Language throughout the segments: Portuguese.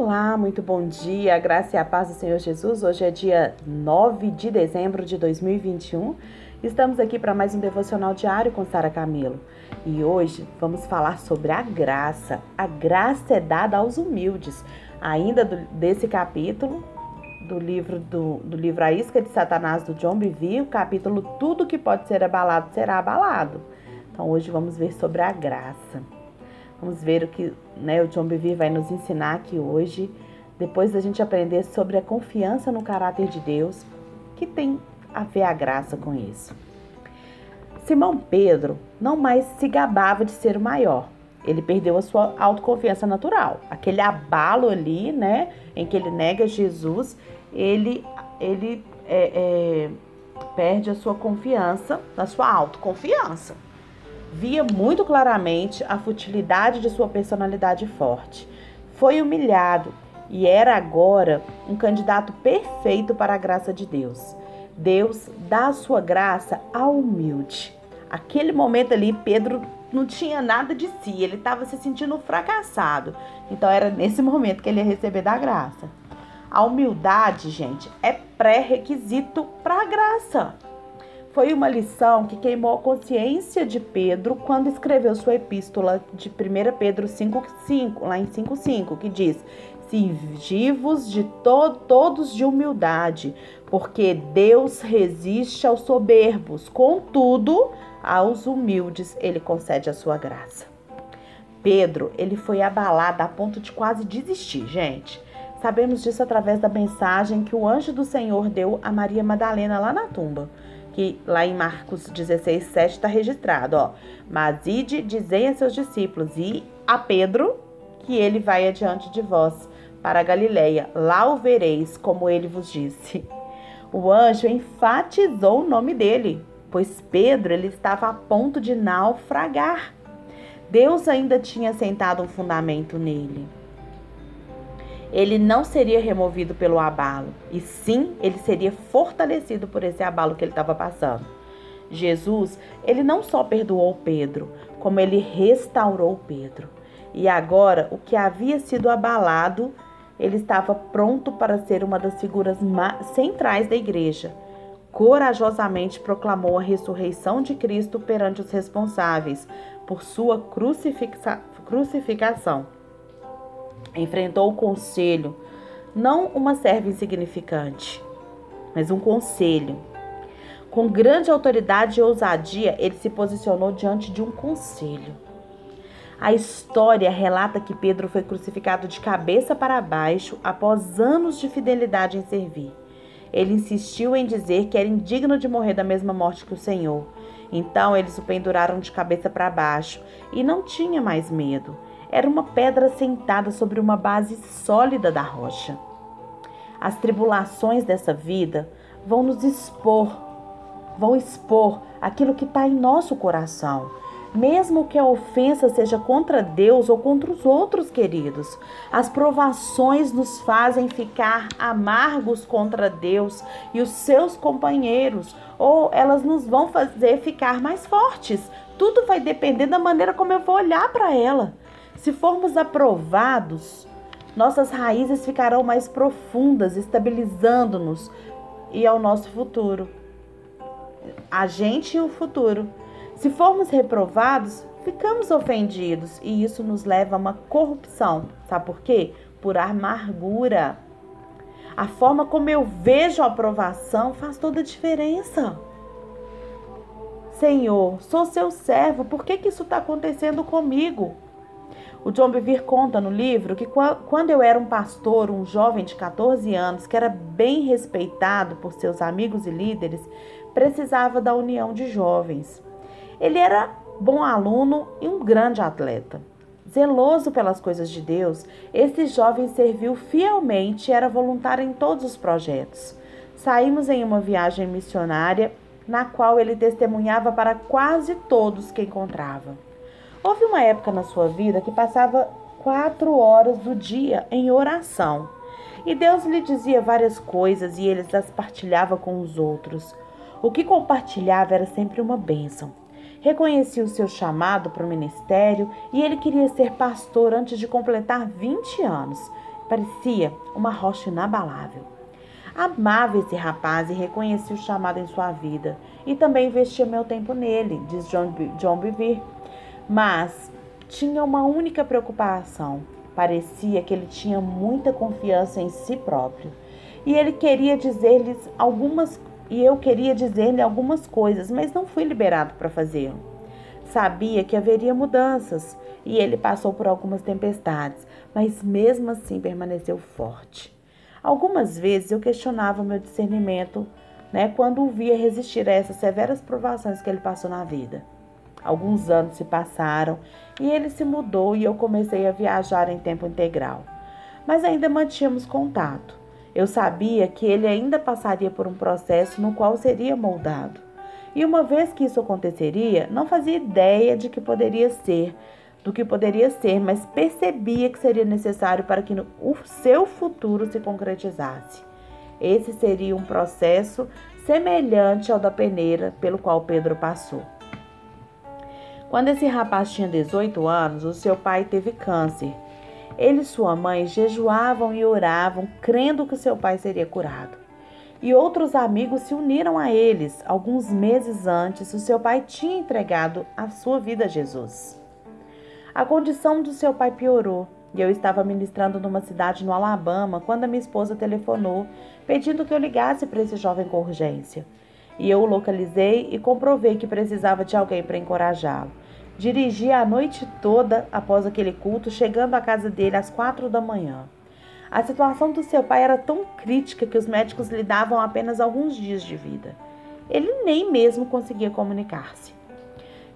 Olá, muito bom dia, graça e a paz do Senhor Jesus. Hoje é dia 9 de dezembro de 2021. Estamos aqui para mais um devocional diário com Sara Camilo. E hoje vamos falar sobre a graça. A graça é dada aos humildes. Ainda do, desse capítulo do livro do, do livro A Isca de Satanás do John Bevere, o capítulo Tudo que pode ser abalado será abalado. Então hoje vamos ver sobre a graça. Vamos ver o que né, o John Bevere vai nos ensinar aqui hoje, depois da gente aprender sobre a confiança no caráter de Deus, que tem a ver a graça com isso. Simão Pedro não mais se gabava de ser o maior. Ele perdeu a sua autoconfiança natural. Aquele abalo ali, né, em que ele nega Jesus, ele, ele é, é, perde a sua confiança, a sua autoconfiança via muito claramente a futilidade de sua personalidade forte. Foi humilhado e era agora um candidato perfeito para a graça de Deus. Deus dá a sua graça ao humilde. Aquele momento ali, Pedro não tinha nada de si, ele estava se sentindo fracassado. Então era nesse momento que ele ia receber da graça. A humildade, gente, é pré-requisito para a graça. Foi uma lição que queimou a consciência de Pedro quando escreveu sua epístola de 1 Pedro 5,5, lá em 5,5, que diz: Cingivos de to todos de humildade, porque Deus resiste aos soberbos, contudo, aos humildes ele concede a sua graça. Pedro, ele foi abalado a ponto de quase desistir, gente. Sabemos disso através da mensagem que o anjo do Senhor deu a Maria Madalena lá na tumba que lá em Marcos 16, 7 está registrado, ó. Mas ide, dizei a seus discípulos e a Pedro que ele vai adiante de vós para a Galileia. Lá o vereis, como ele vos disse. O anjo enfatizou o nome dele, pois Pedro ele estava a ponto de naufragar. Deus ainda tinha sentado um fundamento nele ele não seria removido pelo abalo, e sim ele seria fortalecido por esse abalo que ele estava passando. Jesus, ele não só perdoou Pedro, como ele restaurou Pedro. E agora, o que havia sido abalado, ele estava pronto para ser uma das figuras centrais da igreja. Corajosamente proclamou a ressurreição de Cristo perante os responsáveis por sua crucificação enfrentou o conselho, não uma serva insignificante, mas um conselho. Com grande autoridade e ousadia, ele se posicionou diante de um conselho. A história relata que Pedro foi crucificado de cabeça para baixo após anos de fidelidade em servir. Ele insistiu em dizer que era indigno de morrer da mesma morte que o Senhor. Então eles o penduraram de cabeça para baixo e não tinha mais medo era uma pedra sentada sobre uma base sólida da rocha. As tribulações dessa vida vão nos expor, vão expor aquilo que está em nosso coração. Mesmo que a ofensa seja contra Deus ou contra os outros queridos, as provações nos fazem ficar amargos contra Deus e os seus companheiros, ou elas nos vão fazer ficar mais fortes. Tudo vai depender da maneira como eu vou olhar para ela. Se formos aprovados, nossas raízes ficarão mais profundas, estabilizando-nos e ao nosso futuro. A gente e o futuro. Se formos reprovados, ficamos ofendidos e isso nos leva a uma corrupção. Sabe por quê? Por amargura. A forma como eu vejo a aprovação faz toda a diferença. Senhor, sou seu servo, por que, que isso está acontecendo comigo? O John Bevere conta no livro que quando eu era um pastor, um jovem de 14 anos, que era bem respeitado por seus amigos e líderes, precisava da união de jovens. Ele era bom aluno e um grande atleta. Zeloso pelas coisas de Deus, esse jovem serviu fielmente e era voluntário em todos os projetos. Saímos em uma viagem missionária na qual ele testemunhava para quase todos que encontrava. Houve uma época na sua vida que passava quatro horas do dia em oração. E Deus lhe dizia várias coisas e ele as partilhava com os outros. O que compartilhava era sempre uma bênção. Reconhecia o seu chamado para o ministério e ele queria ser pastor antes de completar 20 anos. Parecia uma rocha inabalável. Amava esse rapaz e reconhecia o chamado em sua vida. E também investia meu tempo nele, diz John, John Bevere. Mas tinha uma única preocupação. Parecia que ele tinha muita confiança em si próprio. E ele queria dizer-lhes algumas e eu queria dizer-lhe algumas coisas, mas não fui liberado para fazê-lo. Sabia que haveria mudanças e ele passou por algumas tempestades, mas mesmo assim permaneceu forte. Algumas vezes eu questionava meu discernimento, né, quando o via resistir a essas severas provações que ele passou na vida. Alguns anos se passaram e ele se mudou e eu comecei a viajar em tempo integral. Mas ainda mantínhamos contato. Eu sabia que ele ainda passaria por um processo no qual seria moldado. E uma vez que isso aconteceria, não fazia ideia de que poderia ser, do que poderia ser, mas percebia que seria necessário para que o seu futuro se concretizasse. Esse seria um processo semelhante ao da peneira pelo qual Pedro passou. Quando esse rapaz tinha 18 anos, o seu pai teve câncer. Ele e sua mãe jejuavam e oravam, crendo que seu pai seria curado. E outros amigos se uniram a eles. Alguns meses antes, o seu pai tinha entregado a sua vida a Jesus. A condição do seu pai piorou e eu estava ministrando numa cidade no Alabama quando a minha esposa telefonou pedindo que eu ligasse para esse jovem com urgência. E eu o localizei e comprovei que precisava de alguém para encorajá-lo. Dirigi a noite toda após aquele culto, chegando à casa dele às quatro da manhã. A situação do seu pai era tão crítica que os médicos lhe davam apenas alguns dias de vida. Ele nem mesmo conseguia comunicar-se.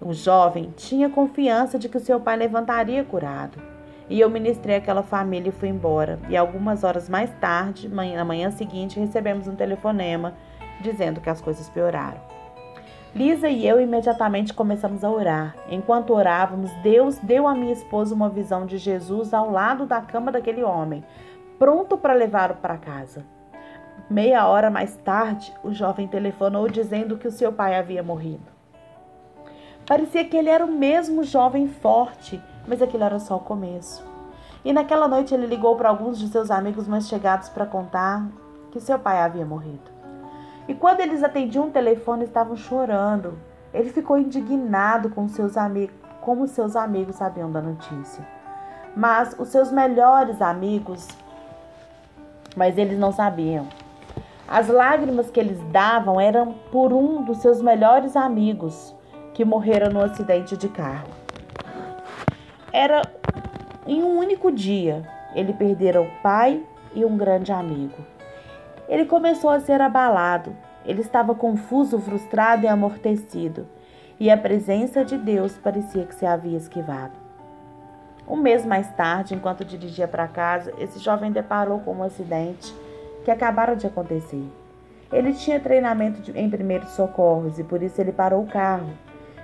O jovem tinha confiança de que o seu pai levantaria curado. E eu ministrei aquela família e fui embora. E algumas horas mais tarde, na manhã seguinte, recebemos um telefonema dizendo que as coisas pioraram. Lisa e eu imediatamente começamos a orar. Enquanto orávamos, Deus deu à minha esposa uma visão de Jesus ao lado da cama daquele homem, pronto para levá-lo para casa. Meia hora mais tarde, o jovem telefonou dizendo que o seu pai havia morrido. Parecia que ele era o mesmo jovem forte, mas aquilo era só o começo. E naquela noite ele ligou para alguns de seus amigos mais chegados para contar que seu pai havia morrido. E quando eles atendiam o telefone, estavam chorando. Ele ficou indignado com seus amigos, como seus amigos sabiam da notícia. Mas os seus melhores amigos, mas eles não sabiam. As lágrimas que eles davam eram por um dos seus melhores amigos que morreram no acidente de carro. Era em um único dia. Ele perdera o pai e um grande amigo. Ele começou a ser abalado. Ele estava confuso, frustrado e amortecido, e a presença de Deus parecia que se havia esquivado. Um mês mais tarde, enquanto dirigia para casa, esse jovem deparou com um acidente que acabara de acontecer. Ele tinha treinamento de, em primeiros socorros e por isso ele parou o carro.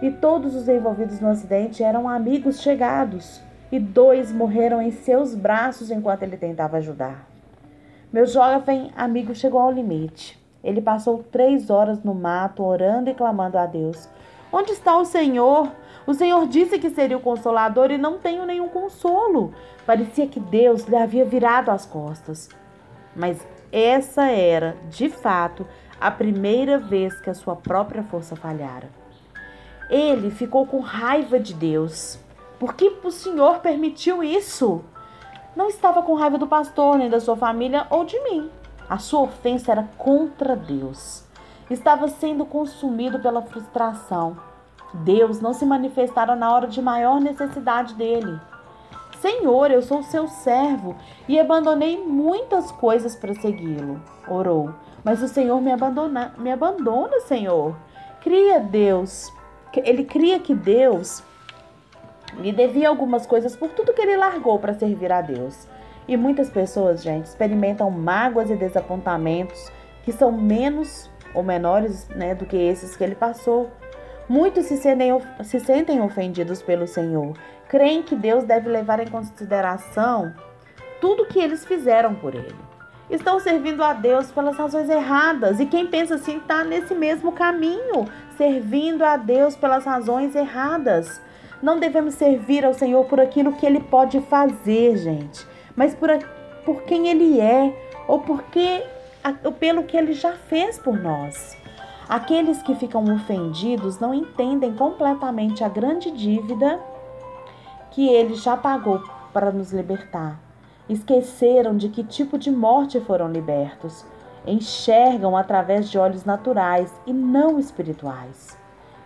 E todos os envolvidos no acidente eram amigos chegados, e dois morreram em seus braços enquanto ele tentava ajudar. Meu jovem amigo chegou ao limite. Ele passou três horas no mato, orando e clamando a Deus. Onde está o Senhor? O Senhor disse que seria o consolador e não tenho nenhum consolo. Parecia que Deus lhe havia virado as costas. Mas essa era, de fato, a primeira vez que a sua própria força falhara. Ele ficou com raiva de Deus. Por que o Senhor permitiu isso? Não estava com raiva do pastor, nem da sua família ou de mim. A sua ofensa era contra Deus. Estava sendo consumido pela frustração. Deus não se manifestara na hora de maior necessidade dele. Senhor, eu sou seu servo e abandonei muitas coisas para segui-lo. Orou. Mas o Senhor me abandona, me abandona, Senhor. Cria Deus. Ele cria que Deus lhe devia algumas coisas por tudo que ele largou para servir a Deus. E muitas pessoas, gente, experimentam mágoas e desapontamentos que são menos ou menores né, do que esses que ele passou. Muitos se sentem, se sentem ofendidos pelo Senhor, creem que Deus deve levar em consideração tudo que eles fizeram por ele. Estão servindo a Deus pelas razões erradas, e quem pensa assim está nesse mesmo caminho, servindo a Deus pelas razões erradas. Não devemos servir ao Senhor por aquilo que Ele pode fazer, gente, mas por, por quem ele é ou porque ou pelo que ele já fez por nós. Aqueles que ficam ofendidos não entendem completamente a grande dívida que ele já pagou para nos libertar. Esqueceram de que tipo de morte foram libertos. Enxergam através de olhos naturais e não espirituais.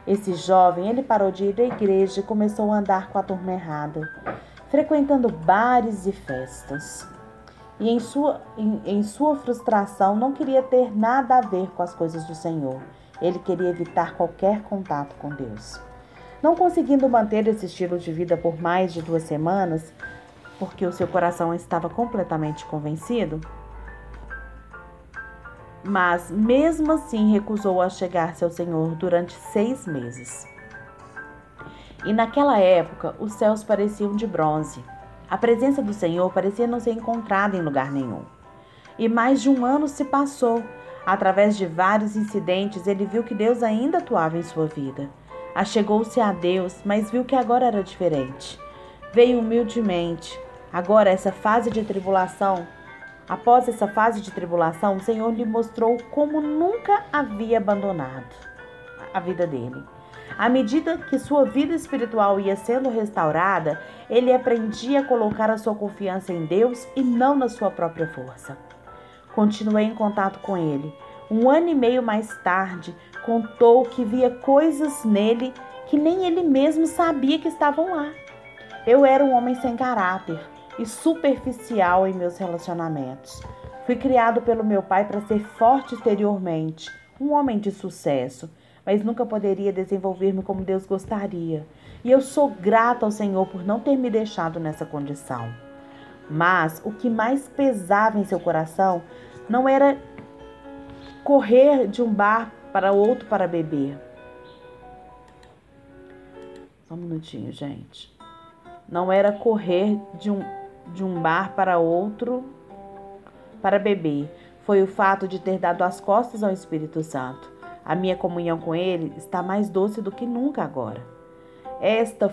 Esse jovem, ele parou de ir à igreja e começou a andar com a turma errada, frequentando bares e festas. E em sua, em, em sua frustração não queria ter nada a ver com as coisas do Senhor. Ele queria evitar qualquer contato com Deus. Não conseguindo manter esse estilo de vida por mais de duas semanas, porque o seu coração estava completamente convencido, mas mesmo assim recusou a chegar-se ao Senhor durante seis meses. E naquela época os céus pareciam de bronze. A presença do Senhor parecia não ser encontrada em lugar nenhum. E mais de um ano se passou. Através de vários incidentes, ele viu que Deus ainda atuava em sua vida. Achegou-se a Deus, mas viu que agora era diferente. Veio humildemente. Agora, essa fase de tribulação Após essa fase de tribulação, o Senhor lhe mostrou como nunca havia abandonado a vida dele. À medida que sua vida espiritual ia sendo restaurada, ele aprendia a colocar a sua confiança em Deus e não na sua própria força. Continuei em contato com ele. Um ano e meio mais tarde, contou que via coisas nele que nem ele mesmo sabia que estavam lá. Eu era um homem sem caráter, e superficial em meus relacionamentos. Fui criado pelo meu pai para ser forte exteriormente, um homem de sucesso, mas nunca poderia desenvolver-me como Deus gostaria. E eu sou grata ao Senhor por não ter me deixado nessa condição. Mas o que mais pesava em seu coração não era correr de um bar para outro para beber. Só um minutinho, gente. Não era correr de um de um bar para outro para beber. Foi o fato de ter dado as costas ao Espírito Santo. A minha comunhão com Ele está mais doce do que nunca agora. Esta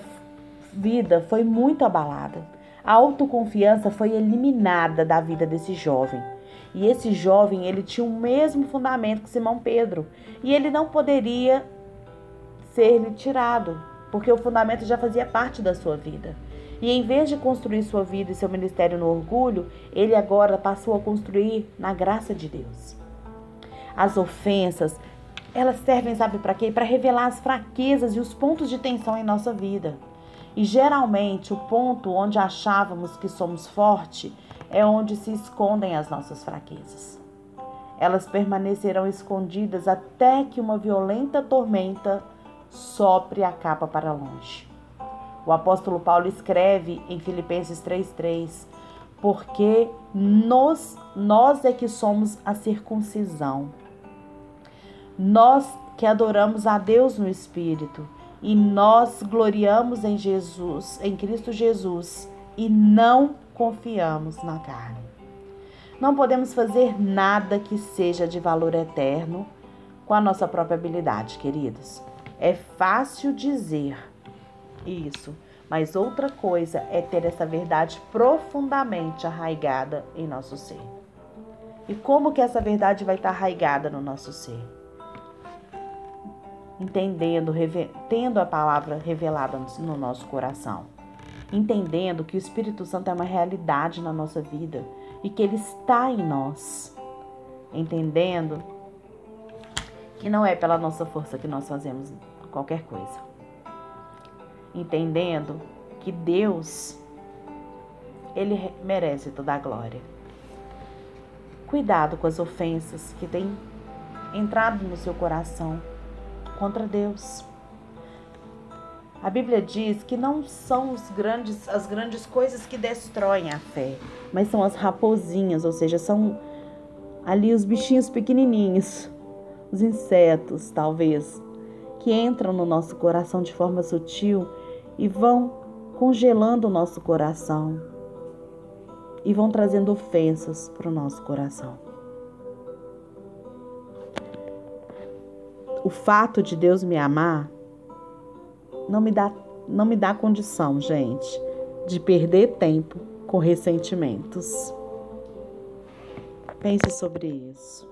vida foi muito abalada. A autoconfiança foi eliminada da vida desse jovem. E esse jovem, ele tinha o mesmo fundamento que Simão Pedro. E ele não poderia ser tirado, porque o fundamento já fazia parte da sua vida. E em vez de construir sua vida e seu ministério no orgulho, ele agora passou a construir na graça de Deus. As ofensas, elas servem, sabe para quê? Para revelar as fraquezas e os pontos de tensão em nossa vida. E geralmente o ponto onde achávamos que somos fortes é onde se escondem as nossas fraquezas. Elas permanecerão escondidas até que uma violenta tormenta sopre a capa para longe. O apóstolo Paulo escreve em Filipenses 3:3, porque nós, nós é que somos a circuncisão. Nós que adoramos a Deus no espírito e nós gloriamos em Jesus, em Cristo Jesus e não confiamos na carne. Não podemos fazer nada que seja de valor eterno com a nossa própria habilidade, queridos. É fácil dizer, isso. Mas outra coisa é ter essa verdade profundamente arraigada em nosso ser. E como que essa verdade vai estar arraigada no nosso ser? Entendendo, tendo a palavra revelada no nosso coração. Entendendo que o Espírito Santo é uma realidade na nossa vida e que ele está em nós. Entendendo que não é pela nossa força que nós fazemos qualquer coisa entendendo que Deus ele merece toda a glória. Cuidado com as ofensas que têm entrado no seu coração contra Deus. A Bíblia diz que não são os grandes, as grandes coisas que destroem a fé, mas são as raposinhas, ou seja, são ali os bichinhos pequenininhos, os insetos, talvez, que entram no nosso coração de forma sutil e vão congelando o nosso coração e vão trazendo ofensas para o nosso coração. O fato de Deus me amar não me dá, não me dá condição, gente, de perder tempo com ressentimentos. Pense sobre isso.